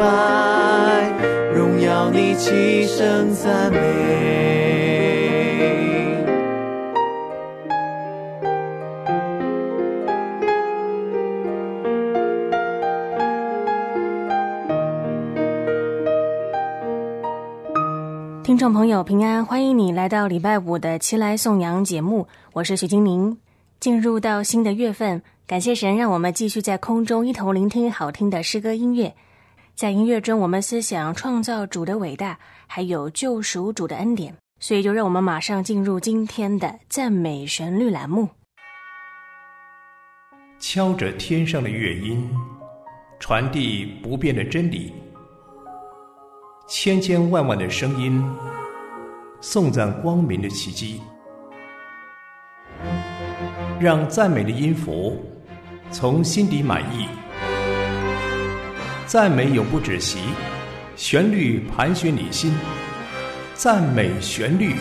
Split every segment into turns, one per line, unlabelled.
拜，荣耀你，齐声赞美。
听众朋友平安，欢迎你来到礼拜五的齐来颂扬节目，我是徐金明。进入到新的月份，感谢神让我们继续在空中一同聆听好听的诗歌音乐。在音乐中，我们思想创造主的伟大，还有救赎主的恩典。所以，就让我们马上进入今天的赞美旋律栏目。
敲着天上的乐音，传递不变的真理。千千万万的声音，颂赞光明的奇迹，让赞美的音符从心底满意，赞美永不止息，旋律盘旋你心，赞美旋律。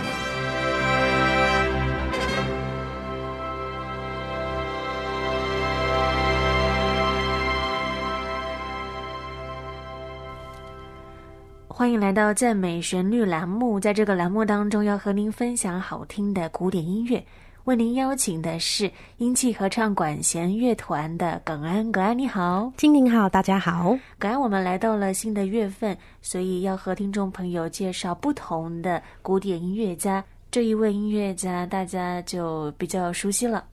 欢迎来到赞美旋律栏目，在这个栏目当中，要和您分享好听的古典音乐。为您邀请的是英气合唱管弦乐团的耿安，耿安你好，
金宁好，大家好。
耿安，我们来到了新的月份，所以要和听众朋友介绍不同的古典音乐家。这一位音乐家大家就比较熟悉了，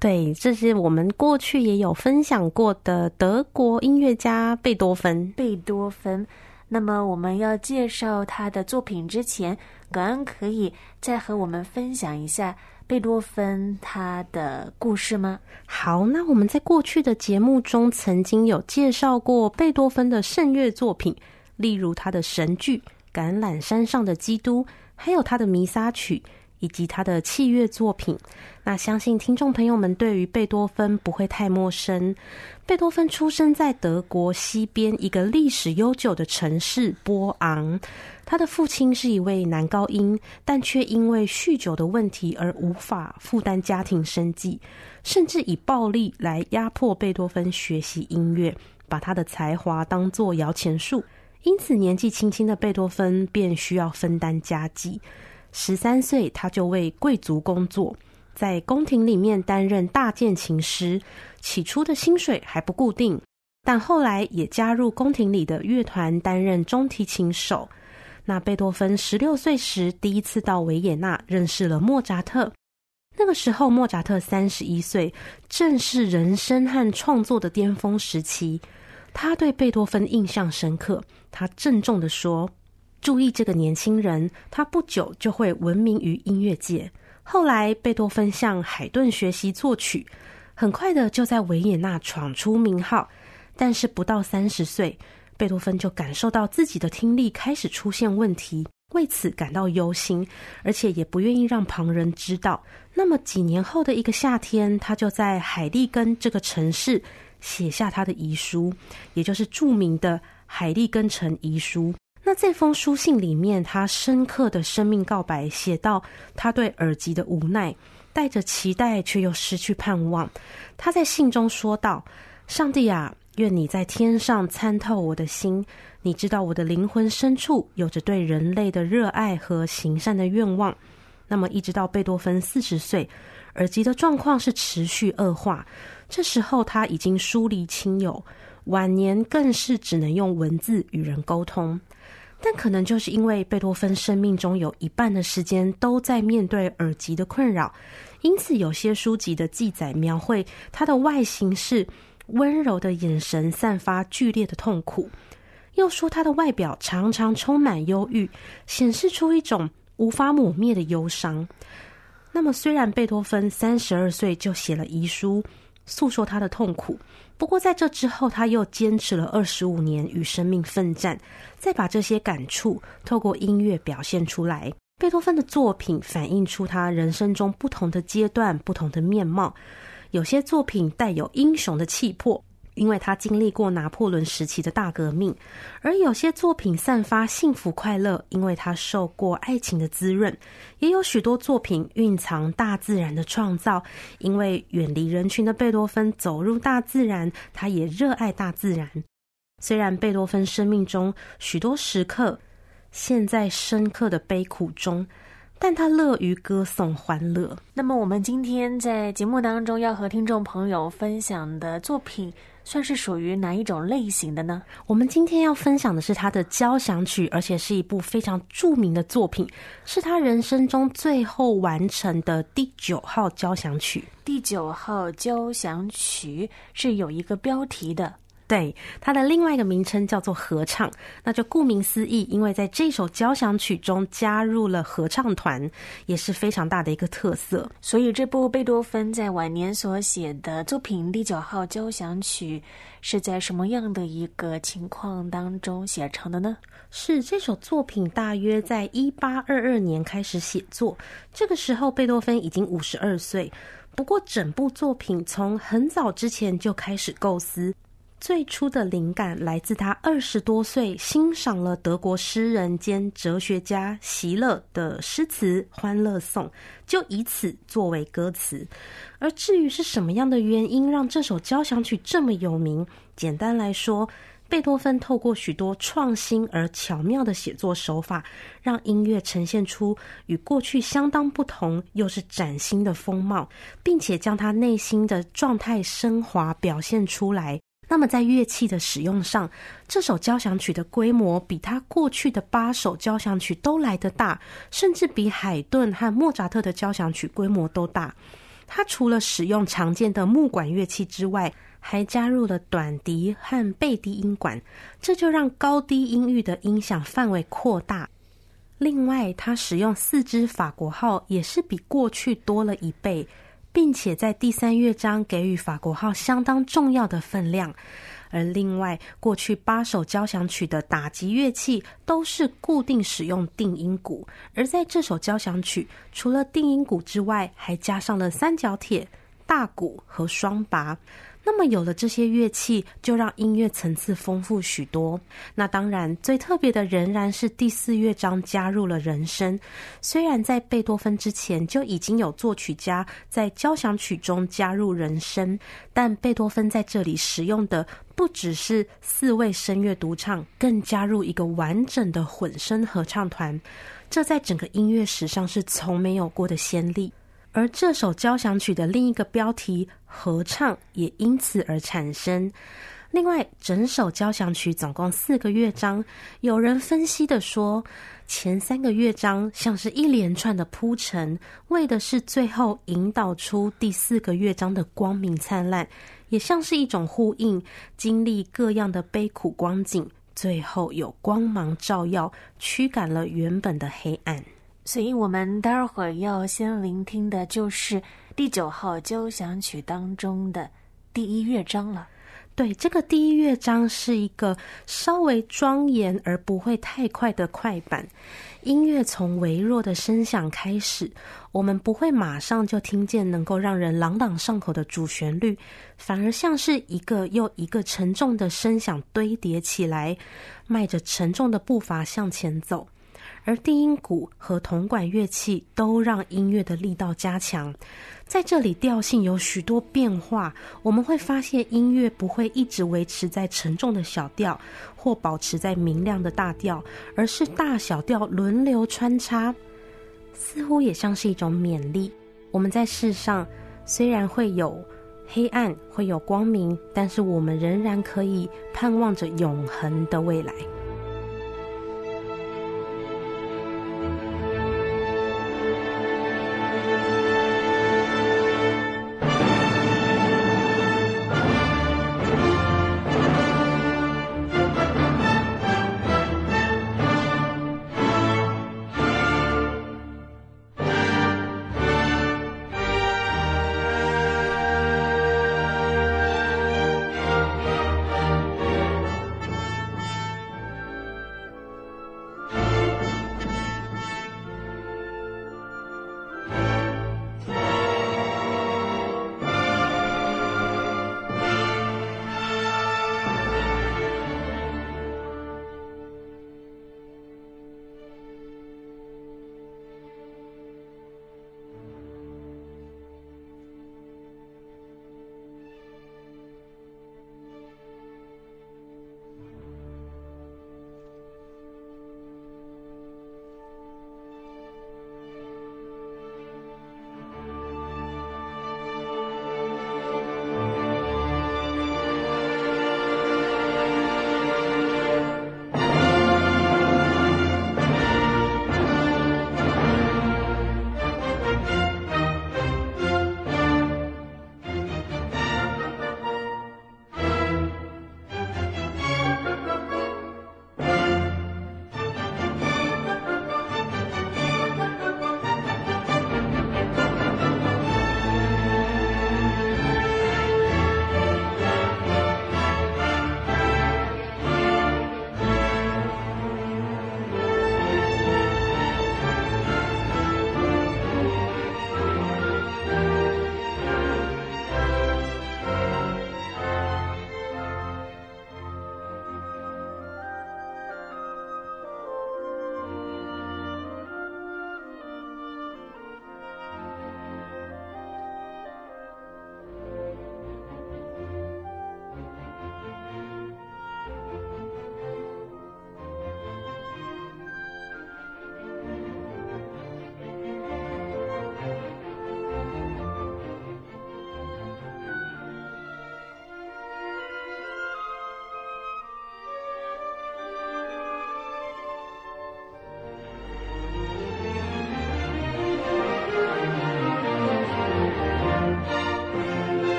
对，这是我们过去也有分享过的德国音乐家贝多芬。
贝多芬。那么我们要介绍他的作品之前，耿安可以再和我们分享一下贝多芬他的故事吗？
好，那我们在过去的节目中曾经有介绍过贝多芬的圣乐作品，例如他的神剧《橄榄山上的基督》，还有他的弥撒曲。以及他的器乐作品，那相信听众朋友们对于贝多芬不会太陌生。贝多芬出生在德国西边一个历史悠久的城市波昂，他的父亲是一位男高音，但却因为酗酒的问题而无法负担家庭生计，甚至以暴力来压迫贝多芬学习音乐，把他的才华当作摇钱树。因此，年纪轻轻的贝多芬便需要分担家计。十三岁，他就为贵族工作，在宫廷里面担任大键琴师。起初的薪水还不固定，但后来也加入宫廷里的乐团，担任中提琴手。那贝多芬十六岁时，第一次到维也纳认识了莫扎特。那个时候，莫扎特三十一岁，正是人生和创作的巅峰时期。他对贝多芬印象深刻，他郑重的说。注意这个年轻人，他不久就会闻名于音乐界。后来，贝多芬向海顿学习作曲，很快的就在维也纳闯出名号。但是不到三十岁，贝多芬就感受到自己的听力开始出现问题，为此感到忧心，而且也不愿意让旁人知道。那么几年后的一个夏天，他就在海利根这个城市写下他的遗书，也就是著名的海利根城遗书。那这封书信里面，他深刻的生命告白写到他对耳疾的无奈，带着期待却又失去盼望。他在信中说道：“上帝啊，愿你在天上参透我的心，你知道我的灵魂深处有着对人类的热爱和行善的愿望。”那么，一直到贝多芬四十岁，耳疾的状况是持续恶化，这时候他已经疏离亲友，晚年更是只能用文字与人沟通。但可能就是因为贝多芬生命中有一半的时间都在面对耳疾的困扰，因此有些书籍的记载描绘他的外形是温柔的眼神散发剧烈的痛苦，又说他的外表常常充满忧郁，显示出一种无法抹灭的忧伤。那么，虽然贝多芬三十二岁就写了遗书，诉说他的痛苦，不过在这之后，他又坚持了二十五年与生命奋战，再把这些感触透过音乐表现出来。贝多芬的作品反映出他人生中不同的阶段、不同的面貌，有些作品带有英雄的气魄。因为他经历过拿破仑时期的大革命，而有些作品散发幸福快乐，因为他受过爱情的滋润；也有许多作品蕴藏大自然的创造，因为远离人群的贝多芬走入大自然，他也热爱大自然。虽然贝多芬生命中许多时刻陷在深刻的悲苦中。但他乐于歌颂欢乐。
那么，我们今天在节目当中要和听众朋友分享的作品，算是属于哪一种类型的呢？
我们今天要分享的是他的交响曲，而且是一部非常著名的作品，是他人生中最后完成的第九号交响曲。
第九号交响曲是有一个标题的。
对，它的另外一个名称叫做合唱，那就顾名思义，因为在这首交响曲中加入了合唱团，也是非常大的一个特色。
所以，这部贝多芬在晚年所写的作品第九号交响曲，是在什么样的一个情况当中写成的呢？
是这首作品大约在一八二二年开始写作，这个时候贝多芬已经五十二岁。不过，整部作品从很早之前就开始构思。最初的灵感来自他二十多岁欣赏了德国诗人兼哲学家席勒的诗词《欢乐颂》，就以此作为歌词。而至于是什么样的原因让这首交响曲这么有名，简单来说，贝多芬透过许多创新而巧妙的写作手法，让音乐呈现出与过去相当不同又是崭新的风貌，并且将他内心的状态升华表现出来。那么，在乐器的使用上，这首交响曲的规模比他过去的八首交响曲都来得大，甚至比海顿和莫扎特的交响曲规模都大。他除了使用常见的木管乐器之外，还加入了短笛和贝低音管，这就让高低音域的音响范围扩大。另外，他使用四支法国号，也是比过去多了一倍。并且在第三乐章给予法国号相当重要的分量，而另外过去八首交响曲的打击乐器都是固定使用定音鼓，而在这首交响曲，除了定音鼓之外，还加上了三角铁、大鼓和双拔。那么有了这些乐器，就让音乐层次丰富许多。那当然，最特别的仍然是第四乐章加入了人声。虽然在贝多芬之前就已经有作曲家在交响曲中加入人声，但贝多芬在这里使用的不只是四位声乐独唱，更加入一个完整的混声合唱团。这在整个音乐史上是从没有过的先例。而这首交响曲的另一个标题“合唱”也因此而产生。另外，整首交响曲总共四个乐章，有人分析的说，前三个乐章像是一连串的铺陈，为的是最后引导出第四个乐章的光明灿烂，也像是一种呼应，经历各样的悲苦光景，最后有光芒照耀，驱赶了原本的黑暗。
所以我们待会儿要先聆听的就是第九号交响曲当中的第一乐章了。
对，这个第一乐章是一个稍微庄严而不会太快的快板，音乐从微弱的声响开始，我们不会马上就听见能够让人朗朗上口的主旋律，反而像是一个又一个沉重的声响堆叠起来，迈着沉重的步伐向前走。而低音鼓和铜管乐器都让音乐的力道加强，在这里调性有许多变化。我们会发现音乐不会一直维持在沉重的小调，或保持在明亮的大调，而是大小调轮流穿插，似乎也像是一种勉励。我们在世上虽然会有黑暗，会有光明，但是我们仍然可以盼望着永恒的未来。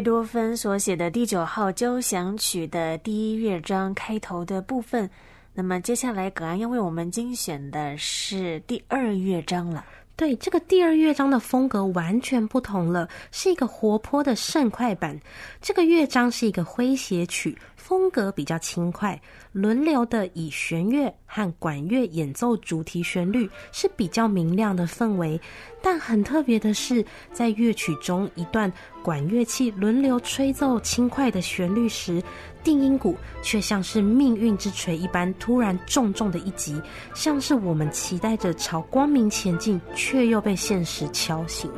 贝多芬所写的第九号交响曲的第一乐章开头的部分，那么接下来葛安要为我们精选的是第二乐章了。
对，这个第二乐章的风格完全不同了，是一个活泼的盛快版。这个乐章是一个诙谐曲，风格比较轻快，轮流的以弦乐和管乐演奏主题旋律，是比较明亮的氛围。但很特别的是，在乐曲中一段管乐器轮流吹奏轻快的旋律时，定音鼓却像是命运之锤一般，突然重重的一击，像是我们期待着朝光明前进，却又被现实敲醒。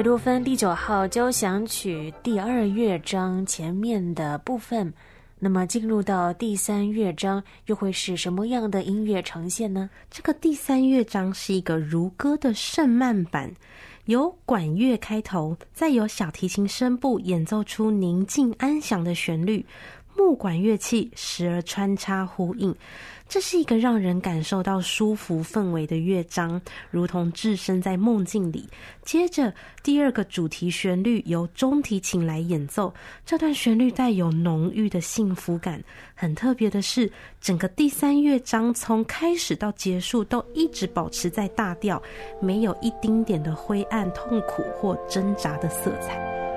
贝多芬第九号交响曲第二乐章前面的部分，那么进入到第三乐章又会是什么样的音乐呈现呢？
这个第三乐章是一个如歌的圣慢版，由管乐开头，再由小提琴声部演奏出宁静安详的旋律，木管乐器时而穿插呼应。这是一个让人感受到舒服氛围的乐章，如同置身在梦境里。接着，第二个主题旋律由中提琴来演奏，这段旋律带有浓郁的幸福感。很特别的是，整个第三乐章从开始到结束都一直保持在大调，没有一丁点的灰暗、痛苦或挣扎的色彩。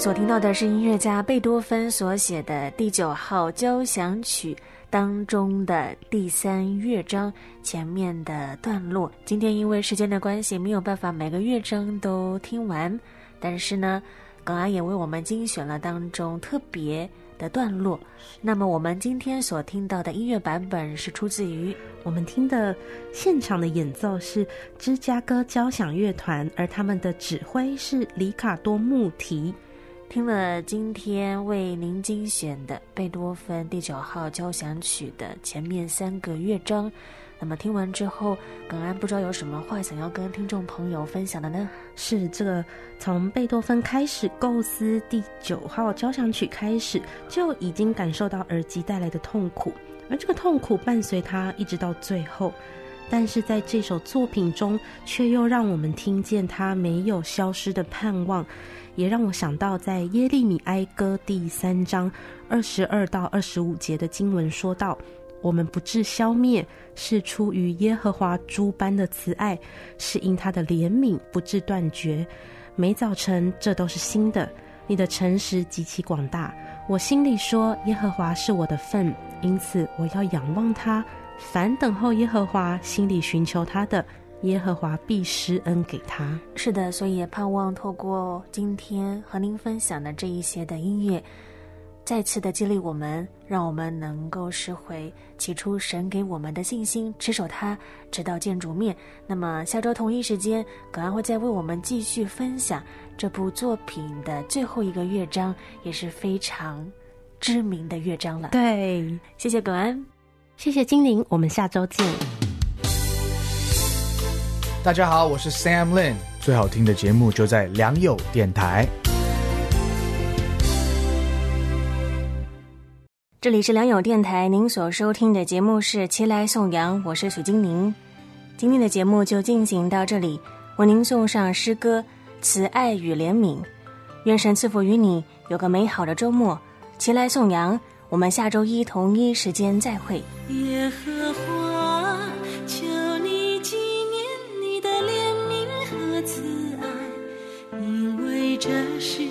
所听到的是音乐家贝多芬所写的第九号交响曲当中的第三乐章前面的段落。今天因为时间的关系，没有办法每个乐章都听完，但是呢，耿安也为我们精选了当中特别的段落。那么我们今天所听到的音乐版本是出自于
我们听的现场的演奏是芝加哥交响乐团，而他们的指挥是里卡多穆提。
听了今天为您精选的贝多芬第九号交响曲的前面三个乐章，那么听完之后，耿安不知道有什么话想要跟听众朋友分享的呢？
是这个从贝多芬开始构思第九号交响曲开始，就已经感受到耳机带来的痛苦，而这个痛苦伴随他一直到最后，但是在这首作品中，却又让我们听见他没有消失的盼望。也让我想到，在耶利米哀歌第三章二十二到二十五节的经文说道：“我们不致消灭，是出于耶和华诸般的慈爱，是因他的怜悯不致断绝。每早晨，这都是新的。你的诚实极其广大。我心里说，耶和华是我的份，因此我要仰望他。凡等候耶和华，心里寻求他的。”耶和华必施恩给他。
是的，所以也盼望透过今天和您分享的这一些的音乐，再次的激励我们，让我们能够拾回起初神给我们的信心，持守它，直到见主面。那么下周同一时间，葛安会再为我们继续分享这部作品的最后一个乐章，也是非常知名的乐章了。
对，
谢谢葛安，
谢谢精灵，我们下周见。
大家好，我是 Sam Lin。最好听的节目就在良友电台。
这里是良友电台，您所收听的节目是《齐来颂扬》，我是许金玲。今天的节目就进行到这里，为您送上诗歌《慈爱与怜悯》。愿神赐福于你，有个美好的周末。齐来颂扬，我们下周一同一时间再会。
耶和华求你纪念你的怜悯和慈爱因为这是